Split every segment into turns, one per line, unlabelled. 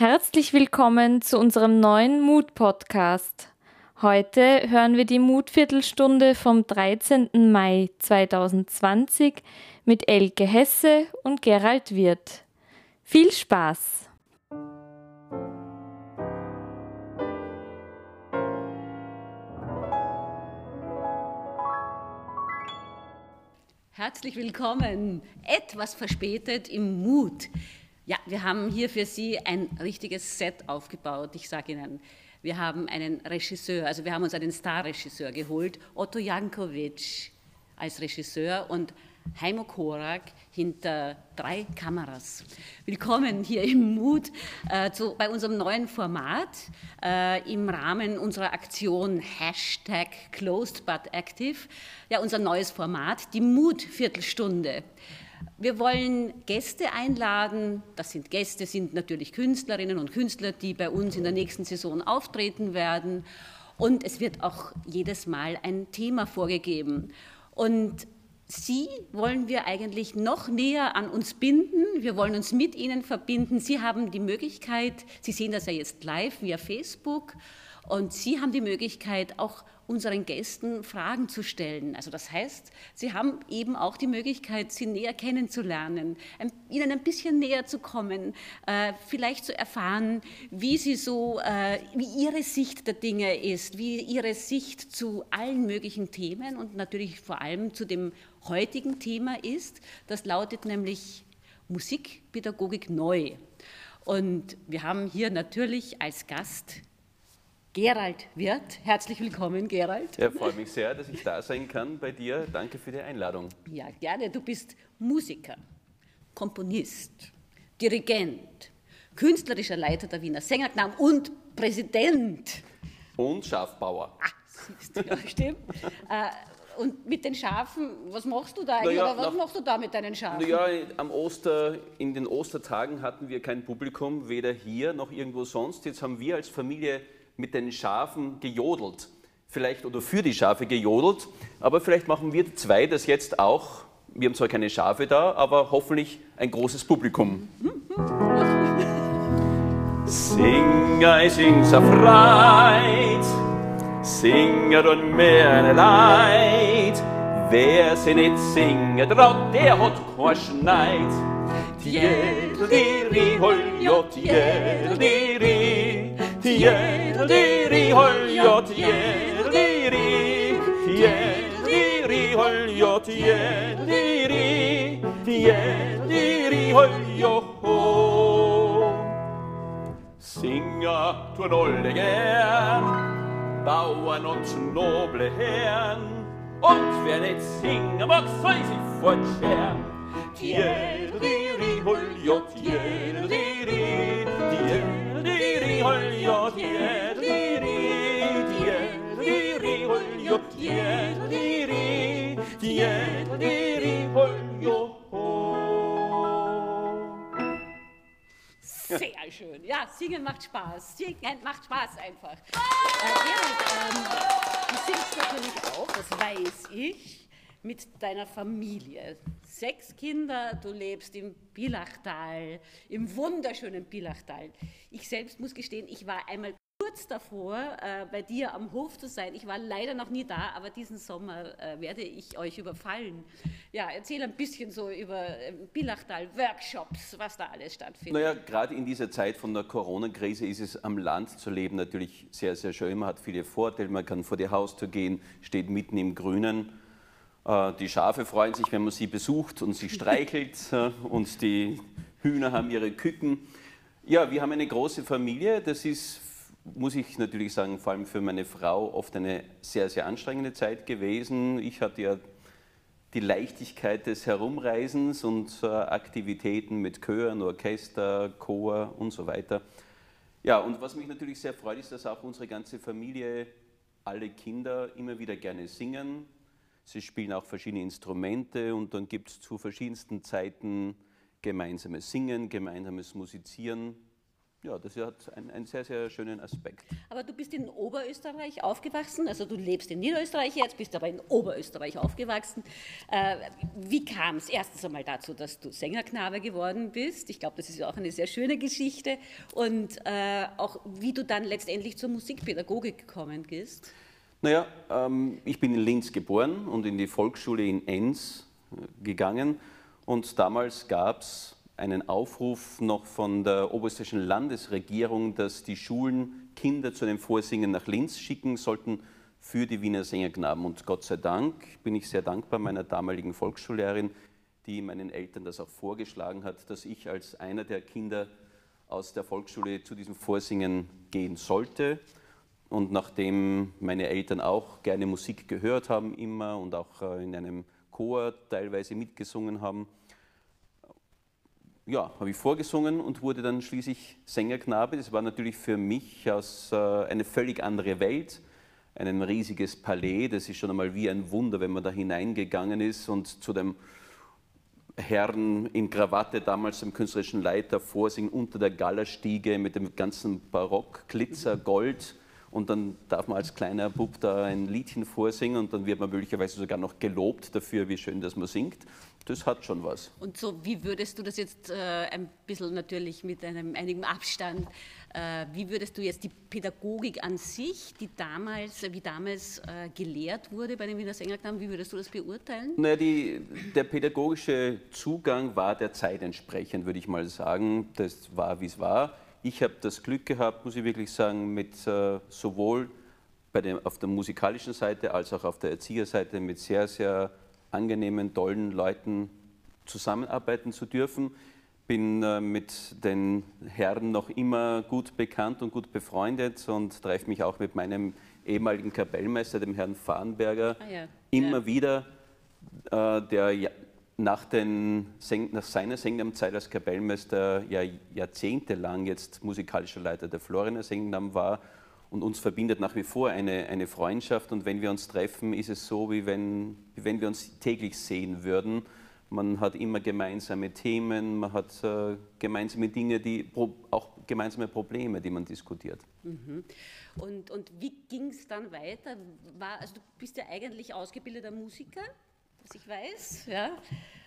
Herzlich willkommen zu unserem neuen Mut-Podcast. Heute hören wir die Mutviertelstunde vom 13. Mai 2020 mit Elke Hesse und Gerald Wirth. Viel Spaß!
Herzlich willkommen, etwas verspätet im Mut. Ja, wir haben hier für Sie ein richtiges Set aufgebaut. Ich sage Ihnen, wir haben einen Regisseur, also wir haben uns einen Starregisseur geholt, Otto Jankovic als Regisseur und Heimo Korak hinter drei Kameras. Willkommen hier im Mut äh, zu, bei unserem neuen Format äh, im Rahmen unserer Aktion Hashtag Closed but Active. Ja, unser neues Format, die Mut-Viertelstunde. Wir wollen Gäste einladen. Das sind Gäste, sind natürlich Künstlerinnen und Künstler, die bei uns in der nächsten Saison auftreten werden. Und es wird auch jedes Mal ein Thema vorgegeben. Und Sie wollen wir eigentlich noch näher an uns binden. Wir wollen uns mit Ihnen verbinden. Sie haben die Möglichkeit, Sie sehen das ja jetzt live via Facebook, und Sie haben die Möglichkeit, auch unseren Gästen Fragen zu stellen. Also das heißt, Sie haben eben auch die Möglichkeit, sie näher kennenzulernen, ihnen ein bisschen näher zu kommen, äh, vielleicht zu erfahren, wie sie so, äh, wie ihre Sicht der Dinge ist, wie ihre Sicht zu allen möglichen Themen und natürlich vor allem zu dem heutigen Thema ist. Das lautet nämlich Musikpädagogik neu. Und wir haben hier natürlich als Gast Gerald Wirth. Herzlich willkommen, Gerald.
Ja, freue mich sehr, dass ich da sein kann bei dir. Danke für die Einladung.
Ja, gerne. Du bist Musiker, Komponist, Dirigent, künstlerischer Leiter der Wiener Sängerknaben und Präsident.
Und Schafbauer.
Ah, siehst du, ja, stimmt. Äh, und mit den Schafen, was machst du da eigentlich? Naja, was nach, machst du da mit deinen Schafen?
Naja, am Oster, in den Ostertagen hatten wir kein Publikum, weder hier noch irgendwo sonst. Jetzt haben wir als Familie mit den Schafen gejodelt. Vielleicht oder für die Schafe gejodelt, aber vielleicht machen wir zwei das jetzt auch. Wir haben zwar keine Schafe da, aber hoffentlich ein großes Publikum. Sing, I sing so freit, singer und mehr Leid. Wer sie nicht singen traut, der hat kein Schneid. Tjediri, hol, jo, tjediri, tiediri holjo, tiediri, tiediri holjo, tiediri, tiediri holjo, ho. Singa tu en olde gern, bauan ons noble herren, und wer nicht singen mag, soll sich fortscheren. Tiediri holjo, tiediri,
Sehr schön. Ja, singen macht Spaß. Singen macht Spaß einfach. Äh, Gerald, ähm, du singst natürlich auch, das weiß ich, mit deiner Familie. Sechs Kinder, du lebst im Bilachtal, im wunderschönen Bilachtal. Ich selbst muss gestehen, ich war einmal kurz davor, äh, bei dir am Hof zu sein. Ich war leider noch nie da, aber diesen Sommer äh, werde ich euch überfallen. Ja, erzähl ein bisschen so über äh, Bilachtal, Workshops, was da alles stattfindet.
Naja, gerade in dieser Zeit von der Corona-Krise ist es am Land zu leben natürlich sehr, sehr schön. Man hat viele Vorteile, man kann vor die Haustür gehen, steht mitten im Grünen. Äh, die Schafe freuen sich, wenn man sie besucht und sie streichelt äh, und die Hühner haben ihre Küken. Ja, wir haben eine große Familie. Das ist muss ich natürlich sagen, vor allem für meine Frau oft eine sehr, sehr anstrengende Zeit gewesen. Ich hatte ja die Leichtigkeit des Herumreisens und äh, Aktivitäten mit Chören, Orchester, Chor und so weiter. Ja, und was mich natürlich sehr freut, ist, dass auch unsere ganze Familie, alle Kinder immer wieder gerne singen. Sie spielen auch verschiedene Instrumente und dann gibt es zu verschiedensten Zeiten gemeinsames Singen, gemeinsames Musizieren. ja, das hat einen, einen, sehr, sehr schönen Aspekt.
Aber du bist in Oberösterreich aufgewachsen, also du lebst in Niederösterreich jetzt, bist aber in Oberösterreich aufgewachsen. Äh, wie kam es erstens einmal dazu, dass du Sängerknabe geworden bist? Ich glaube, das ist auch eine sehr schöne Geschichte. Und äh, auch wie du dann letztendlich zur Musikpädagogik gekommen bist?
Naja, ähm, ich bin in Linz geboren und in die Volksschule in Enns äh, gegangen. Und damals gab es einen Aufruf noch von der oberösterreichischen Landesregierung, dass die Schulen Kinder zu den Vorsingen nach Linz schicken sollten für die Wiener Sängerknaben. Und Gott sei Dank bin ich sehr dankbar meiner damaligen Volksschullehrerin, die meinen Eltern das auch vorgeschlagen hat, dass ich als einer der Kinder aus der Volksschule zu diesem Vorsingen gehen sollte. Und nachdem meine Eltern auch gerne Musik gehört haben immer und auch äh, in einem Chor teilweise mitgesungen haben, ja, habe ich vorgesungen und wurde dann schließlich Sängerknabe. Das war natürlich für mich aus, äh, eine völlig andere Welt, ein riesiges Palais. Das ist schon einmal wie ein Wunder, wenn man da hineingegangen ist und zu dem Herrn in Krawatte, damals dem künstlerischen Leiter, vorsingen unter der Gallerstiege mit dem ganzen Barock, Glitzer, Gold. Und dann darf man als kleiner Bub da ein Liedchen vorsingen und dann wird man möglicherweise sogar noch gelobt dafür, wie schön das man singt das hat schon was.
Und so, wie würdest du das jetzt äh, ein bisschen natürlich mit einem einigen Abstand, äh, wie würdest du jetzt die Pädagogik an sich, die damals, wie damals äh, gelehrt wurde bei den Wiener Sängerknaben, wie würdest du das beurteilen?
Naja, die, der pädagogische Zugang war der Zeit entsprechend, würde ich mal sagen. Das war, wie es war. Ich habe das Glück gehabt, muss ich wirklich sagen, mit äh, sowohl bei dem, auf der musikalischen Seite als auch auf der Erzieherseite mit sehr, sehr angenehmen, tollen Leuten zusammenarbeiten zu dürfen. Bin äh, mit den Herren noch immer gut bekannt und gut befreundet und treffe mich auch mit meinem ehemaligen Kapellmeister, dem Herrn Farnberger, ah, ja. immer ja. wieder, äh, der nach, den, nach seiner Sängnamenzeit als Kapellmeister ja jahrzehntelang jetzt musikalischer Leiter der Floriner Sängnam war und uns verbindet nach wie vor eine, eine Freundschaft. Und wenn wir uns treffen, ist es so, wie wenn, wie wenn wir uns täglich sehen würden. Man hat immer gemeinsame Themen, man hat äh, gemeinsame Dinge, die auch gemeinsame Probleme, die man diskutiert.
Mhm. Und, und wie ging es dann weiter? War, also du bist ja eigentlich ausgebildeter Musiker, was ich weiß. Ja?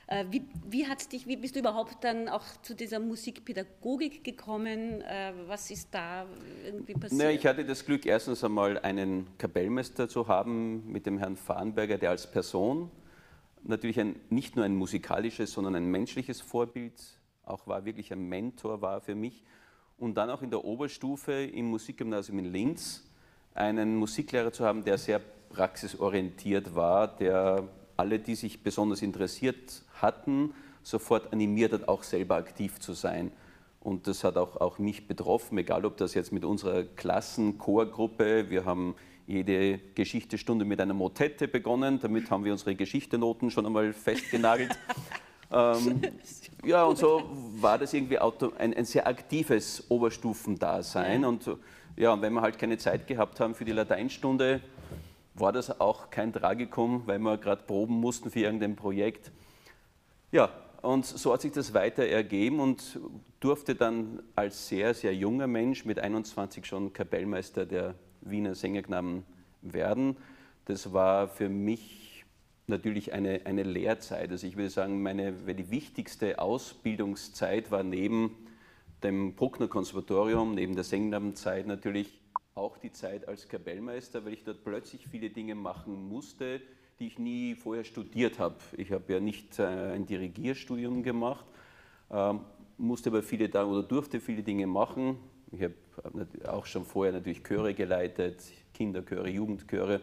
Äh, wie, wie, hat dich, wie bist du überhaupt dann auch zu dieser Musikpädagogik gekommen? Äh, was ist da irgendwie passiert?
Na, ich hatte das Glück, erstens einmal einen Kapellmeister zu haben mit dem Herrn Farnberger, der als Person natürlich ein, nicht nur ein musikalisches, sondern ein menschliches Vorbild auch war, wirklich ein Mentor war für mich. Und dann auch in der Oberstufe im Musikgymnasium in Linz einen Musiklehrer zu haben, der sehr praxisorientiert war, der alle, die sich besonders interessiert hatten, sofort animiert hat, auch selber aktiv zu sein. Und das hat auch, auch mich betroffen, egal ob das jetzt mit unserer Klassenchorgruppe, wir haben jede Geschichtestunde mit einer Motette begonnen, damit haben wir unsere Geschichtenoten schon einmal festgenagelt. ähm, ja, und so war das irgendwie ein, ein sehr aktives Oberstufendasein. Und, ja, und wenn wir halt keine Zeit gehabt haben für die Lateinstunde, war das auch kein Tragikum, weil wir gerade proben mussten für irgendein Projekt. Ja, und so hat sich das weiter ergeben und durfte dann als sehr, sehr junger Mensch mit 21 schon Kapellmeister der Wiener Sängerknaben werden. Das war für mich natürlich eine, eine Lehrzeit. Also ich würde sagen, meine, die wichtigste Ausbildungszeit war neben dem Bruckner Konservatorium, neben der Sängnabenzeit natürlich auch die Zeit als Kapellmeister, weil ich dort plötzlich viele Dinge machen musste, die ich nie vorher studiert habe. Ich habe ja nicht äh, ein Dirigierstudium gemacht, ähm, musste aber viele da oder durfte viele Dinge machen. Ich habe auch schon vorher natürlich Chöre geleitet, Kinderchöre, Jugendchöre.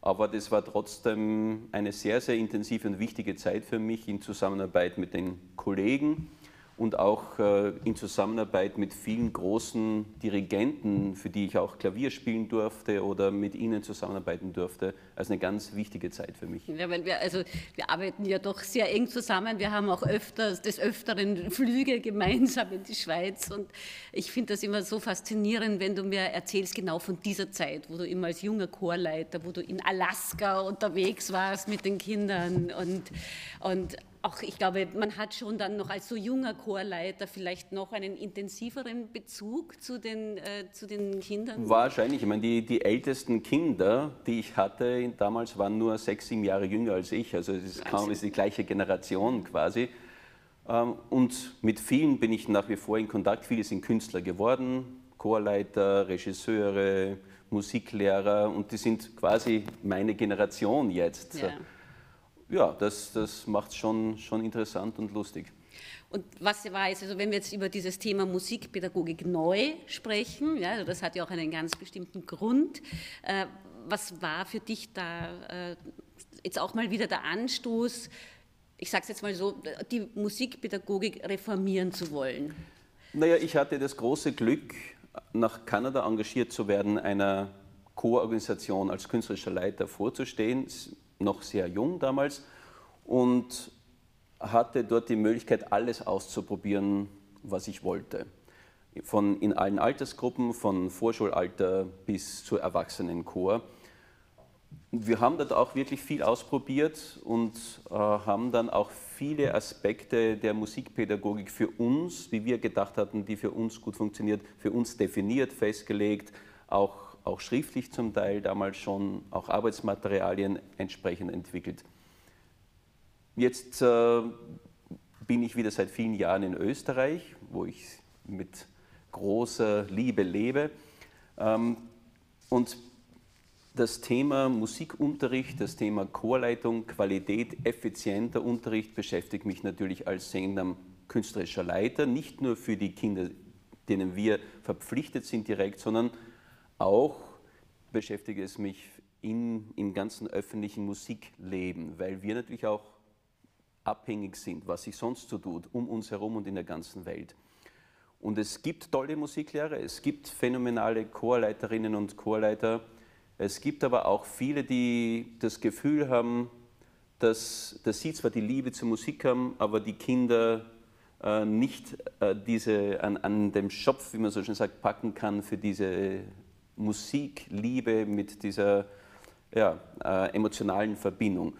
Aber das war trotzdem eine sehr, sehr intensive und wichtige Zeit für mich in Zusammenarbeit mit den Kollegen und auch äh, in Zusammenarbeit mit vielen großen Dirigenten, für die ich auch Klavier spielen durfte oder mit ihnen zusammenarbeiten durfte, als eine ganz wichtige Zeit für mich.
Ja, weil wir, also, wir arbeiten ja doch sehr eng zusammen. Wir haben auch öfter, des Öfteren Flüge gemeinsam in die Schweiz und ich finde das immer so faszinierend, wenn du mir erzählst genau von dieser Zeit, wo du immer als junger Chorleiter, wo du in Alaska unterwegs warst mit den Kindern und, und auch, ich glaube, man hat schon dann noch als so junger Chorleiter vielleicht noch einen intensiveren Bezug zu den, äh, zu den Kindern?
Wahrscheinlich. Ich meine, die, die ältesten Kinder, die ich hatte damals, waren nur sechs, sieben Jahre jünger als ich. Also es ist kaum ist die gleiche Generation quasi. Ähm, und mit vielen bin ich nach wie vor in Kontakt. Viele sind Künstler geworden, Chorleiter, Regisseure, Musiklehrer und die sind quasi meine Generation jetzt. Ja, ja das, das macht es schon, schon interessant und lustig.
Und was war jetzt, also wenn wir jetzt über dieses Thema Musikpädagogik neu sprechen, ja, also das hat ja auch einen ganz bestimmten Grund. Äh, was war für dich da äh, jetzt auch mal wieder der Anstoß, ich sage es jetzt mal so, die Musikpädagogik reformieren zu wollen?
Naja, ich hatte das große Glück, nach Kanada engagiert zu werden, einer Co-Organisation als künstlerischer Leiter vorzustehen, noch sehr jung damals, und hatte dort die Möglichkeit, alles auszuprobieren, was ich wollte. Von in allen Altersgruppen, von Vorschulalter bis zur Erwachsenenchor. Wir haben dort auch wirklich viel ausprobiert und äh, haben dann auch viele Aspekte der Musikpädagogik für uns, wie wir gedacht hatten, die für uns gut funktioniert, für uns definiert, festgelegt, auch, auch schriftlich zum Teil damals schon, auch Arbeitsmaterialien entsprechend entwickelt. Jetzt äh, bin ich wieder seit vielen Jahren in Österreich, wo ich mit großer Liebe lebe. Ähm, und das Thema Musikunterricht, das Thema Chorleitung, Qualität, effizienter Unterricht beschäftigt mich natürlich als sehender künstlerischer Leiter, nicht nur für die Kinder, denen wir verpflichtet sind direkt, sondern auch beschäftigt es mich in, im ganzen öffentlichen Musikleben, weil wir natürlich auch abhängig sind, was sich sonst so tut, um uns herum und in der ganzen Welt. Und es gibt tolle Musiklehrer, es gibt phänomenale Chorleiterinnen und Chorleiter, es gibt aber auch viele, die das Gefühl haben, dass, dass sie zwar die Liebe zur Musik haben, aber die Kinder äh, nicht äh, diese an, an dem Schopf, wie man so schön sagt, packen kann für diese Musikliebe mit dieser ja, äh, emotionalen Verbindung.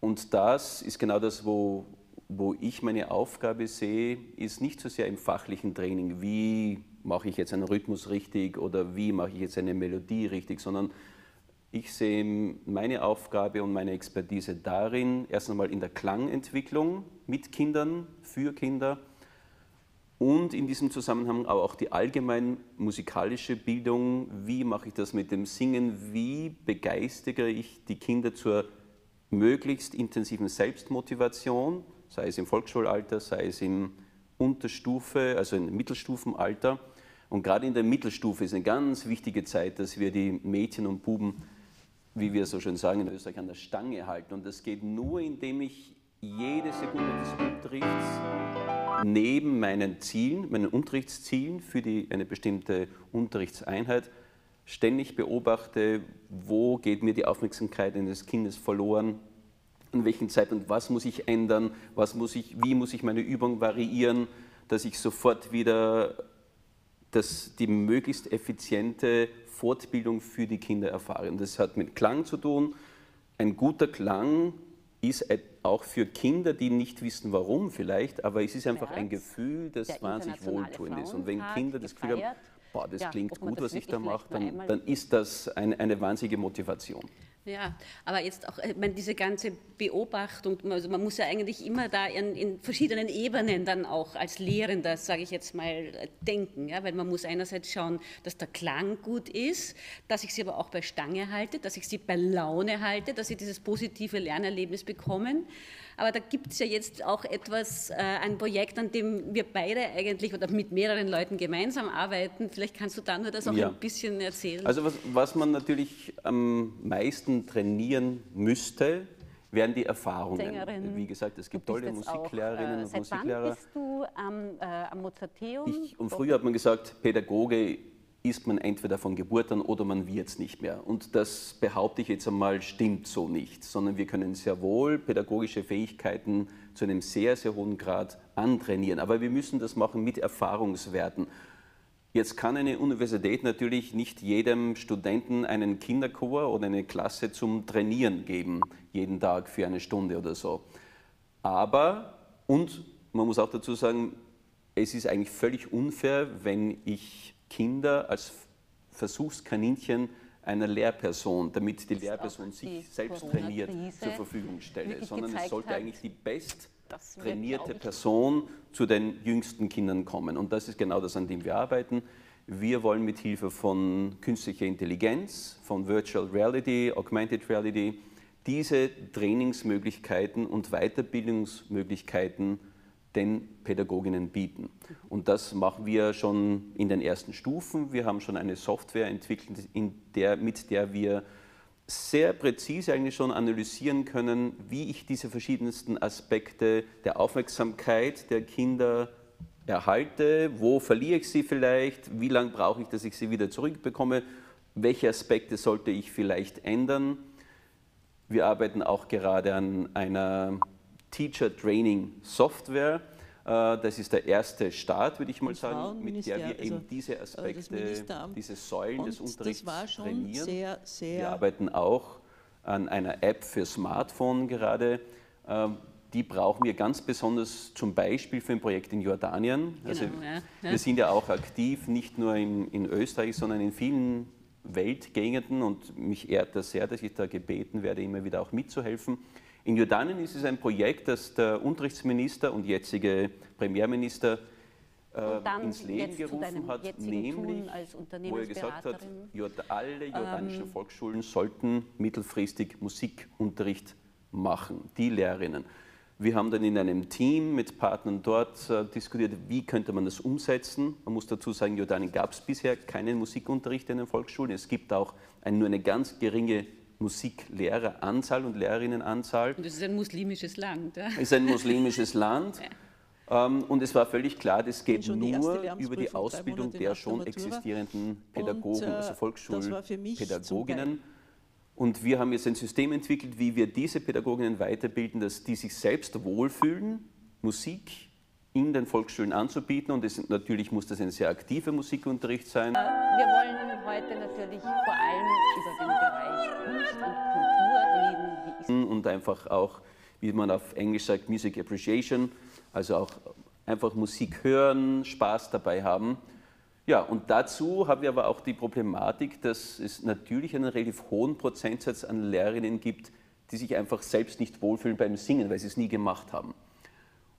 Und das ist genau das, wo, wo ich meine Aufgabe sehe, ist nicht so sehr im fachlichen Training, wie mache ich jetzt einen Rhythmus richtig oder wie mache ich jetzt eine Melodie richtig, sondern ich sehe meine Aufgabe und meine Expertise darin, erst einmal in der Klangentwicklung mit Kindern, für Kinder und in diesem Zusammenhang aber auch die allgemein musikalische Bildung. Wie mache ich das mit dem Singen? Wie begeistere ich die Kinder zur möglichst intensiven Selbstmotivation, sei es im Volksschulalter, sei es im Unterstufe, also im Mittelstufenalter. Und gerade in der Mittelstufe ist eine ganz wichtige Zeit, dass wir die Mädchen und Buben wie wir so schön sagen in Österreich, an der Stange halten. Und das geht nur, indem ich jede Sekunde des Unterrichts neben meinen Zielen, meinen Unterrichtszielen für die, eine bestimmte Unterrichtseinheit ständig beobachte, wo geht mir die Aufmerksamkeit eines Kindes verloren, an welchem Zeitpunkt, was muss ich ändern, was muss ich, wie muss ich meine Übung variieren, dass ich sofort wieder das, die möglichst effiziente Fortbildung für die Kinder erfahren. Das hat mit Klang zu tun. Ein guter Klang ist auch für Kinder, die nicht wissen, warum vielleicht, aber es ist einfach ein Gefühl, das wahnsinnig wohltuend ist. Und wenn Kinder das Gefühl haben, boah, das klingt gut, was ich da mache, dann, dann ist das eine, eine wahnsinnige Motivation.
Ja, aber jetzt auch ich meine, diese ganze Beobachtung, also man muss ja eigentlich immer da in, in verschiedenen Ebenen dann auch als Lehrender, sage ich jetzt mal, denken, ja, weil man muss einerseits schauen, dass der Klang gut ist, dass ich sie aber auch bei Stange halte, dass ich sie bei Laune halte, dass sie dieses positive Lernerlebnis bekommen. Aber da gibt es ja jetzt auch etwas, äh, ein Projekt, an dem wir beide eigentlich oder mit mehreren Leuten gemeinsam arbeiten. Vielleicht kannst du da nur das auch ja. ein bisschen erzählen.
Also was, was man natürlich am meisten trainieren müsste, wären die Erfahrungen. Sängerin. Wie gesagt, es gibt tolle Musiklehrerinnen auch, äh, und Musiklehrer.
Wann bist du am, äh, am Mozarteum?
Ich, und früher hat man gesagt, Pädagoge ist man entweder von Geburt an oder man wird es nicht mehr. Und das behaupte ich jetzt einmal, stimmt so nicht, sondern wir können sehr wohl pädagogische Fähigkeiten zu einem sehr, sehr hohen Grad antrainieren. Aber wir müssen das machen mit Erfahrungswerten. Jetzt kann eine Universität natürlich nicht jedem Studenten einen Kinderchor oder eine Klasse zum Trainieren geben, jeden Tag für eine Stunde oder so. Aber, und man muss auch dazu sagen, es ist eigentlich völlig unfair, wenn ich Kinder als Versuchskaninchen einer Lehrperson, damit die Lehrperson sich selbst trainiert, zur Verfügung stelle, sondern es sollte eigentlich die best trainierte Person zu den jüngsten Kindern kommen. Und das ist genau das, an dem wir arbeiten. Wir wollen mit Hilfe von künstlicher Intelligenz, von Virtual Reality, Augmented Reality, diese Trainingsmöglichkeiten und Weiterbildungsmöglichkeiten den Pädagoginnen bieten. Und das machen wir schon in den ersten Stufen. Wir haben schon eine Software entwickelt, der, mit der wir sehr präzise eigentlich schon analysieren können, wie ich diese verschiedensten Aspekte der Aufmerksamkeit der Kinder erhalte, wo verliere ich sie vielleicht, wie lange brauche ich, dass ich sie wieder zurückbekomme, welche Aspekte sollte ich vielleicht ändern. Wir arbeiten auch gerade an einer Teacher Training Software. Äh, das ist der erste Start, würde ich mal sagen, mit der wir eben also, diese äh, Aspekte, diese Säulen des Unterrichts trainieren. Sehr, sehr wir arbeiten auch an einer App für Smartphone gerade. Ähm, die brauchen wir ganz besonders zum Beispiel für ein Projekt in Jordanien. Genau, also ja. Wir sind ja auch aktiv, nicht nur in, in Österreich, sondern in vielen Weltgegenden und mich ehrt das sehr, dass ich da gebeten werde, immer wieder auch mitzuhelfen. In Jordanien ist es ein Projekt, das der Unterrichtsminister und jetzige Premierminister äh, ins Leben gerufen hat, nämlich, wo er gesagt hat, alle jordanischen ähm, Volksschulen sollten mittelfristig Musikunterricht machen, die Lehrerinnen. Wir haben dann in einem Team mit Partnern dort äh, diskutiert, wie könnte man das umsetzen. Man muss dazu sagen, in Jordanien gab es bisher keinen Musikunterricht in den Volksschulen. Es gibt auch ein, nur eine ganz geringe Musiklehreranzahl und Lehrerinnenanzahl.
Und es ist ein muslimisches Land. Ja?
Es ist ein muslimisches Land. Ja. Ähm, und es war völlig klar, das geht nur über die Ausbildung der schon existierenden Pädagogen, und, äh, also Volksschulpädagoginnen. Und wir haben jetzt ein System entwickelt, wie wir diese Pädagoginnen weiterbilden, dass die sich selbst wohlfühlen, Musik in den Volksschulen anzubieten. Und es, natürlich muss das ein sehr aktiver Musikunterricht sein. Äh,
wir wollen heute natürlich vor allem über den Bereich Kunst und Kultur
reden. Und einfach auch, wie man auf Englisch sagt, Music Appreciation, also auch einfach Musik hören, Spaß dabei haben. Ja, und dazu haben wir aber auch die Problematik, dass es natürlich einen relativ hohen Prozentsatz an Lehrerinnen gibt, die sich einfach selbst nicht wohlfühlen beim Singen, weil sie es nie gemacht haben.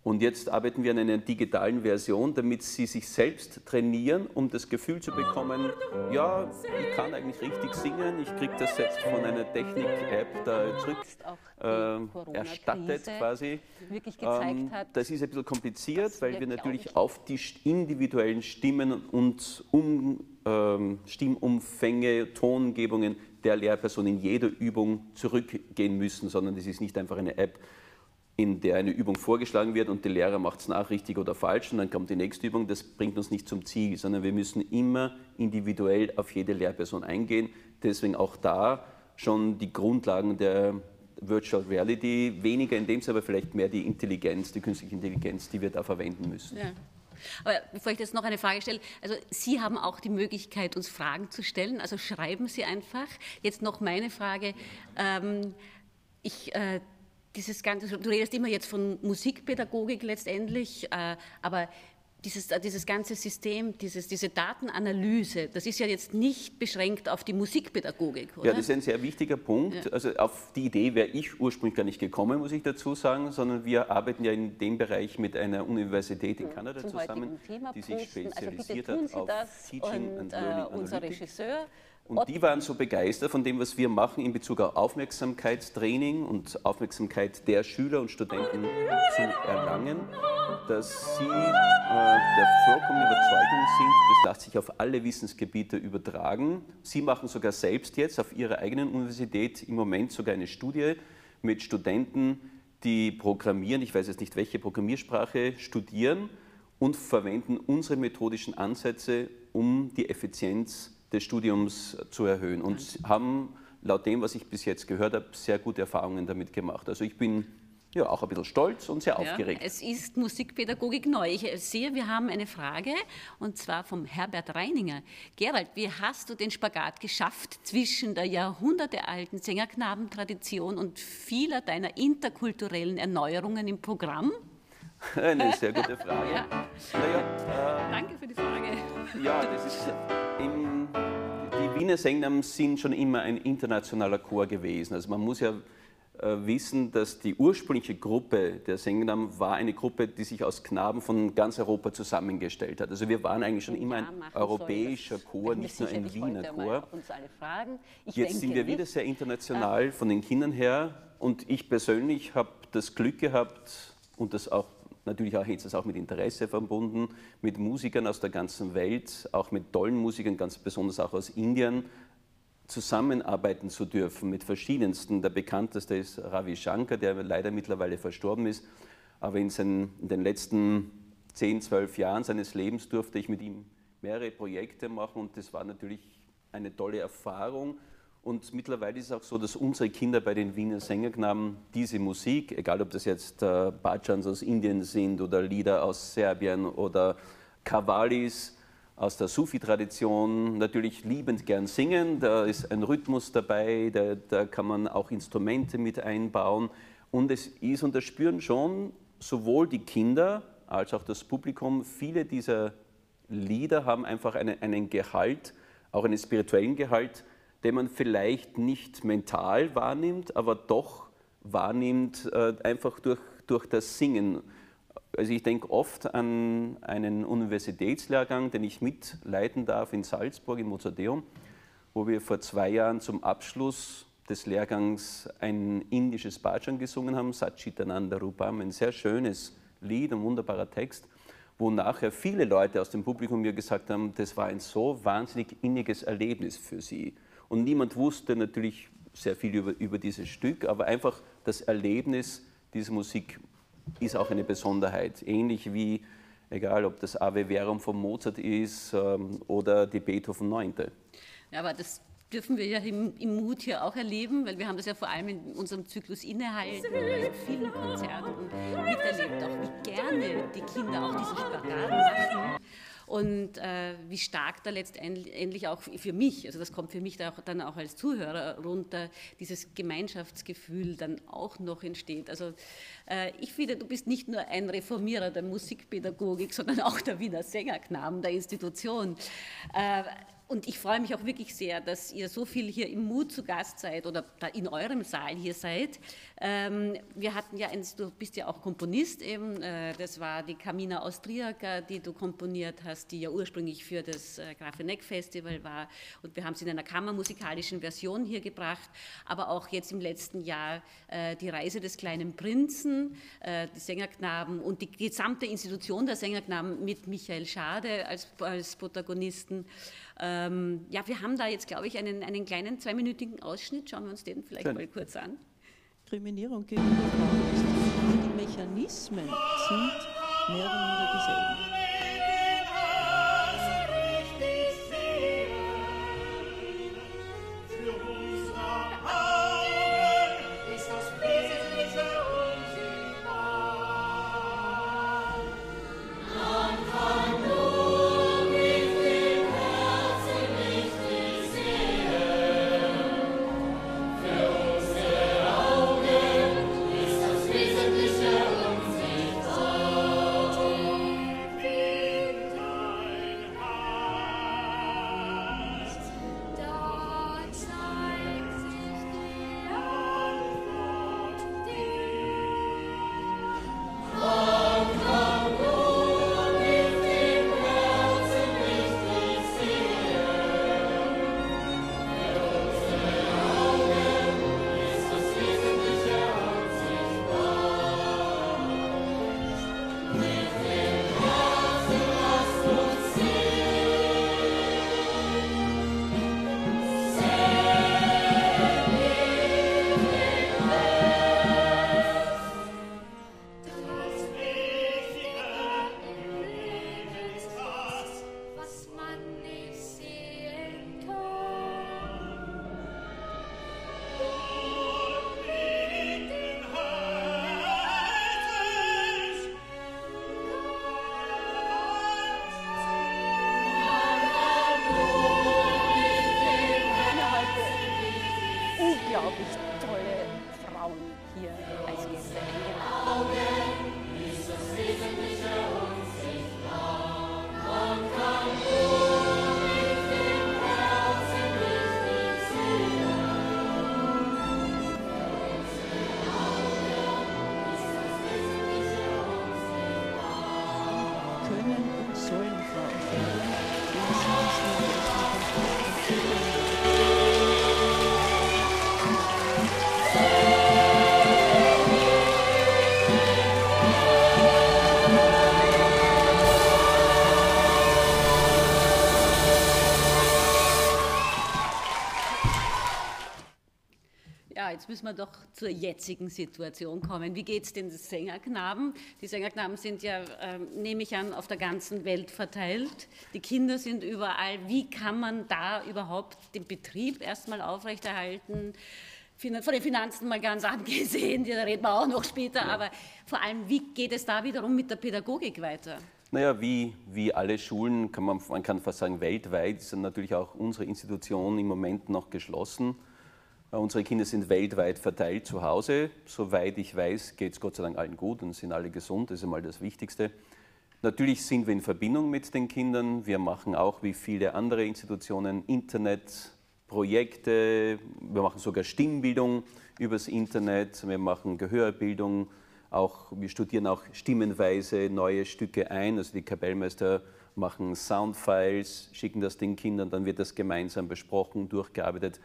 Und jetzt arbeiten wir an einer digitalen Version, damit sie sich selbst trainieren, um das Gefühl zu bekommen, ja, ich kann eigentlich richtig singen, ich kriege das selbst von einer Technik-App da zurück äh, erstattet quasi. Ähm, das ist ein bisschen kompliziert, weil wir natürlich auf die individuellen Stimmen und um, ähm, Stimmumfänge, Tongebungen der Lehrperson in jeder Übung zurückgehen müssen, sondern das ist nicht einfach eine App, in der eine Übung vorgeschlagen wird und der Lehrer macht es nach, richtig oder falsch, und dann kommt die nächste Übung, das bringt uns nicht zum Ziel, sondern wir müssen immer individuell auf jede Lehrperson eingehen. Deswegen auch da schon die Grundlagen der Virtual Reality, weniger in dem Sinne, aber vielleicht mehr die Intelligenz, die künstliche Intelligenz, die wir da verwenden müssen. Ja.
Aber bevor ich jetzt noch eine Frage stelle, also Sie haben auch die Möglichkeit, uns Fragen zu stellen, also schreiben Sie einfach. Jetzt noch meine Frage. Ähm, ich äh, dieses ganze, du redest immer jetzt von Musikpädagogik letztendlich, äh, aber dieses, äh, dieses ganze System, dieses, diese Datenanalyse, das ist ja jetzt nicht beschränkt auf die Musikpädagogik, oder?
Ja, das ist ein sehr wichtiger Punkt. Ja. Also auf die Idee wäre ich ursprünglich gar nicht gekommen, muss ich dazu sagen, sondern wir arbeiten ja in dem Bereich mit einer Universität in Kanada Zum zusammen, die sich also spezialisiert also hat auf Teaching und, and Learning äh, unser Regisseur und die waren so begeistert von dem, was wir machen in Bezug auf Aufmerksamkeitstraining und Aufmerksamkeit der Schüler und Studenten zu erlangen, dass sie äh, der vollkommenen Überzeugung sind, das lässt sich auf alle Wissensgebiete übertragen. Sie machen sogar selbst jetzt auf ihrer eigenen Universität im Moment sogar eine Studie mit Studenten, die programmieren, ich weiß jetzt nicht welche Programmiersprache, studieren und verwenden unsere methodischen Ansätze, um die Effizienz zu des Studiums zu erhöhen und haben laut dem, was ich bis jetzt gehört habe, sehr gute Erfahrungen damit gemacht. Also ich bin ja, auch ein bisschen stolz und sehr aufgeregt.
Ja, es ist Musikpädagogik neu. Ich sehe, wir haben eine Frage und zwar vom Herbert Reininger. Gerald, wie hast du den Spagat geschafft zwischen der jahrhundertealten Sängerknabentradition und vieler deiner interkulturellen Erneuerungen im Programm?
Eine sehr gute Frage. Ja.
Naja, äh, Danke für die Frage.
Ja, das ist im, Wiener Sängnamen sind schon immer ein internationaler Chor gewesen. Also man muss ja äh, wissen, dass die ursprüngliche Gruppe der Sängnamen war eine Gruppe, die sich aus Knaben von ganz Europa zusammengestellt hat. Also wir waren eigentlich schon immer ein europäischer Chor, nicht nur ein Wiener Chor. Jetzt sind wir wieder sehr international von den Kindern her und ich persönlich habe das Glück gehabt und das auch natürlich auch ist auch mit Interesse verbunden, mit Musikern aus der ganzen Welt, auch mit tollen Musikern, ganz besonders auch aus Indien, zusammenarbeiten zu dürfen mit verschiedensten. Der bekannteste ist Ravi Shankar, der leider mittlerweile verstorben ist. Aber in, seinen, in den letzten 10, 12 Jahren seines Lebens durfte ich mit ihm mehrere Projekte machen und das war natürlich eine tolle Erfahrung. Und mittlerweile ist es auch so, dass unsere Kinder bei den Wiener Sängerknaben diese Musik, egal ob das jetzt äh, Bhajans aus Indien sind oder Lieder aus Serbien oder Kavalis, aus der Sufi-Tradition natürlich liebend gern singen. Da ist ein Rhythmus dabei, da, da, kann man auch Instrumente mit einbauen. Und es ist, und das spüren schon sowohl die Kinder als auch das Publikum, viele dieser Lieder haben einfach eine, einen Gehalt, auch einen spirituellen Gehalt, den man vielleicht nicht mental wahrnimmt, aber doch wahrnimmt, äh, einfach durch, durch das Singen. Also ich denke oft an einen Universitätslehrgang, den ich mitleiten darf in Salzburg im Mozarteum, wo wir vor zwei Jahren zum Abschluss des Lehrgangs ein indisches Bhajan gesungen haben, Satchitananda Rupam, ein sehr schönes Lied, ein wunderbarer Text, wo nachher viele Leute aus dem Publikum mir gesagt haben, das war ein so wahnsinnig inniges Erlebnis für sie. Und niemand wusste natürlich sehr viel über, über dieses Stück, aber einfach das Erlebnis dieser Musik ist auch eine Besonderheit. Ähnlich wie, egal ob das Ave Verum von Mozart ist ähm, oder die Beethoven 9.
Ja, aber das dürfen wir ja im, im, Mut hier auch erleben, weil wir haben das ja vor allem in unserem Zyklus innehalten, also vielen Konzerten miterlebt, auch wie gerne die Kinder auch diesen Spagat machen und äh, wie stark da letztendlich auch für mich, also das kommt für mich da auch, dann auch als Zuhörer runter, dieses Gemeinschaftsgefühl dann auch noch entsteht. Also äh, ich finde, du bist nicht nur ein Reformierer der Musikpädagogik, sondern auch der Wiener Sängerknaben der Institution. Äh, und ich freue mich auch wirklich sehr, dass ihr so viel hier im Mut zu Gast seid oder in eurem Saal hier seid. Ähm, wir hatten ja, eins, du bist ja auch Komponist eben, äh, das war die Camina Austriaca, die du komponiert hast, die ja ursprünglich für das äh, Grafeneck Festival war. Und wir haben sie in einer kammermusikalischen Version hier gebracht, aber auch jetzt im letzten Jahr äh, die Reise des kleinen Prinzen, die Sängerknaben und die gesamte Institution der Sängerknaben mit Michael Schade als, als Protagonisten. Ähm, ja, wir haben da jetzt, glaube ich, einen, einen kleinen zweiminütigen Ausschnitt. Schauen wir uns den vielleicht Schön. mal kurz an.
Diskriminierung gegenüber Frauen ist. Die Mechanismen sind mehr oder minder dieselben.
Müssen wir doch zur jetzigen Situation kommen. Wie geht es den Sängerknaben? Die Sängerknaben sind ja, ähm, nehme ich an, auf der ganzen Welt verteilt. Die Kinder sind überall. Wie kann man da überhaupt den Betrieb erstmal aufrechterhalten? Von den Finanzen mal ganz abgesehen, da reden wir auch noch später, aber vor allem, wie geht es da wiederum mit der Pädagogik weiter?
Naja, wie, wie alle Schulen, kann man, man kann fast sagen weltweit, sind natürlich auch unsere Institutionen im Moment noch geschlossen. Äh, Unsere Kinder sind weltweit verteilt zu Hause. Soweit ich weiß, geht es Gott sei Dank allen gut und sind alle gesund. Das ist einmal das Wichtigste. Natürlich sind wir in Verbindung mit den Kindern. Wir machen auch wie viele andere Institutionen Internetprojekte. Wir machen sogar Stimmbildung übers Internet. Wir machen Gehörbildung. Auch, wir studieren auch stimmenweise neue Stücke ein. Also die Kapellmeister machen Soundfiles, schicken das den Kindern, dann wird das gemeinsam besprochen, durchgearbeitet.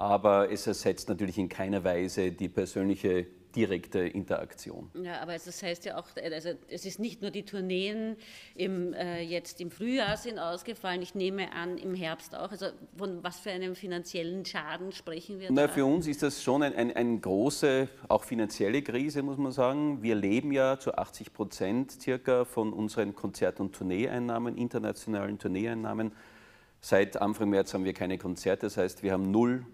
Aber es ersetzt natürlich in keiner Weise die persönliche direkte Interaktion.
Ja, aber das heißt ja auch, also es ist nicht nur die Tourneen im, äh, jetzt im Frühjahr sind ausgefallen, ich nehme an im Herbst auch. Also von was für einem finanziellen Schaden sprechen wir
Na,
da?
für uns ist das schon ein, ein, eine große, auch finanzielle Krise, muss man sagen. Wir leben ja zu 80 Prozent circa von unseren Konzert- und Tourneeeinnahmen, internationalen Tourneeeinnahmen. Seit Anfang März haben wir keine Konzerte, das heißt, wir haben null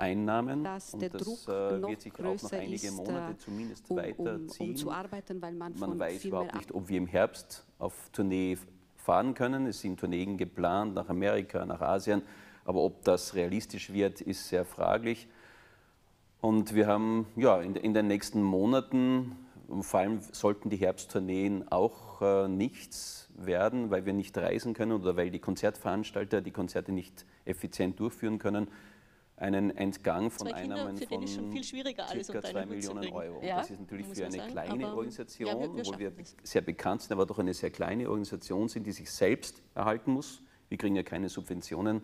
Einnahmen.
dass
und
der
das
Druck
äh,
noch
wird sich auch noch einige Monate
äh,
zumindest
um, um,
weiterziehen.
um zu arbeiten, weil man,
Man weiß überhaupt nicht, ob wir im Herbst auf Tournee fahren können. Es sind Tourneen geplant nach Amerika, nach Asien, aber ob das realistisch wird, ist sehr fraglich. Und wir haben ja, in, in den nächsten Monaten, vor allem sollten die Herbsttourneen auch äh, nichts werden, weil wir nicht reisen können oder weil die Konzertveranstalter die Konzerte nicht effizient durchführen können, einen Entgang von
Zwei Kinder,
Einnahmen von
den ist schon viel schwieriger, alles
circa
unter
2
einen Hut zu
Millionen. Euro.
Ja,
das ist natürlich für eine
sagen,
kleine Organisation,
ja, wir- wir
wo wir
das.
sehr bekannt sind, aber doch eine sehr kleine Organisation sind, die sich selbst erhalten muss. Wir kriegen ja keine Subventionen.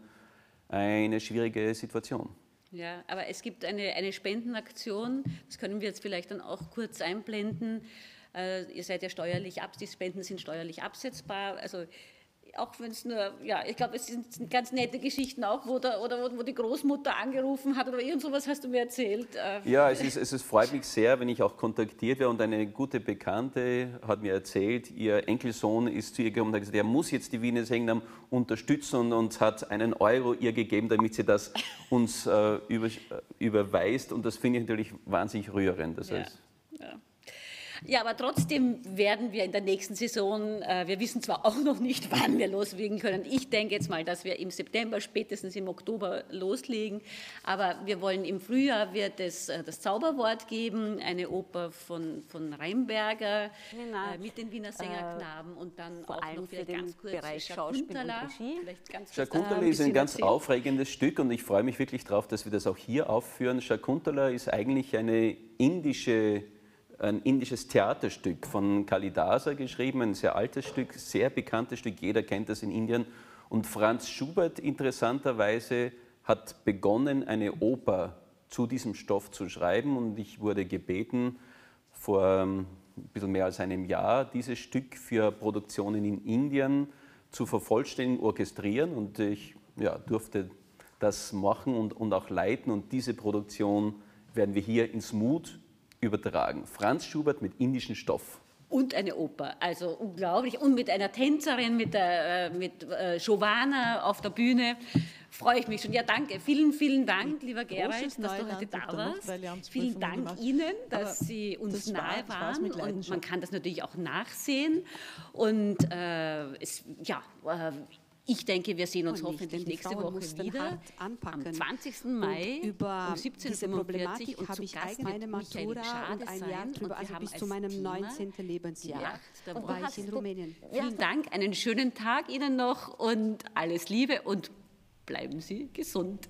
Eine schwierige Situation.
Ja, aber es gibt eine, eine Spendenaktion, das können wir jetzt vielleicht dann auch kurz einblenden. Äh, ihr seid ja steuerlich ab, die Spenden sind steuerlich absetzbar. Also auch wenn es nur, ja, ich glaube, es sind ganz nette Geschichten auch, wo, der, oder wo, wo die Großmutter angerufen hat oder irgend sowas hast du mir erzählt. Äh,
Ja, es, ist, es ist, freut mich sehr, wenn ich auch kontaktiert werde. Und eine gute Bekannte hat mir erzählt, ihr Enkelsohn ist zu ihr gekommen und hat gesagt, er muss jetzt die Wiener Sängnam unterstützen und, und hat einen Euro ihr gegeben, damit sie das uns äh, über, äh, überweist. Und das finde ich natürlich wahnsinnig rührend. Das
Ja.
heißt,
Ja, aber trotzdem werden wir in der nächsten Saison, äh, wir wissen zwar auch noch nicht, wann wir loslegen können. Ich denke jetzt mal, dass wir im September, spätestens im Oktober loslegen. Aber wir wollen im Frühjahr wird es äh, das Zauberwort geben, eine Oper von, von Reimberger
Genau.
äh, mit den Wiener Sängerknaben und dann
vor
auch
allem
noch
für den
ganz kurz
Bereich Schauspiel und
Shakuntala.
Regie.
Vielleicht ganz kurz
Shakuntala
ein
ist ein ganz
erzählen.
aufregendes Stück und ich freue mich wirklich darauf, dass wir das auch hier aufführen. Shakuntala ist eigentlich eine indische, ein indisches Theaterstück von Kalidasa geschrieben, ein sehr altes Stück, sehr bekanntes Stück, jeder kennt das in Indien. Und Franz Schubert interessanterweise hat begonnen, eine Oper zu diesem Stoff zu schreiben. Und ich wurde gebeten, vor ähm, ein bisschen mehr als einem Jahr dieses Stück für Produktionen in Indien zu vervollständigen, orchestrieren. Und ich ja, durfte das machen und, und auch leiten. Und diese Produktion werden wir hier ins Mut übertragen. Franz Schubert mit indischem Stoff.
Und eine Oper, also unglaublich. Und mit einer Tänzerin, mit, der, äh, mit äh, Giovanna auf der Bühne. Freue ich mich schon. Ja, danke. Vielen, vielen Dank, lieber Gerald, dass du heute da warst. Vielen Dank
gemacht.
Ihnen, dass
Aber
Sie uns
das
nahe waren.
mit
Und man kann das natürlich auch nachsehen. Und äh, es, ja, äh, Ich denke, wir sehen uns
nicht,
hoffentlich nächste
Frauen
Woche wieder am 20. Mai
und über
um
diese
17.45
Problematik
und
habe ich
Gast
meine Matura und ein. Jahr drüber, also bis zu meinem
Thema
19. Lebensjahr
der
war ich in Rumänien.
Vielen Dank, einen schönen Tag Ihnen noch und alles Liebe und bleiben Sie gesund.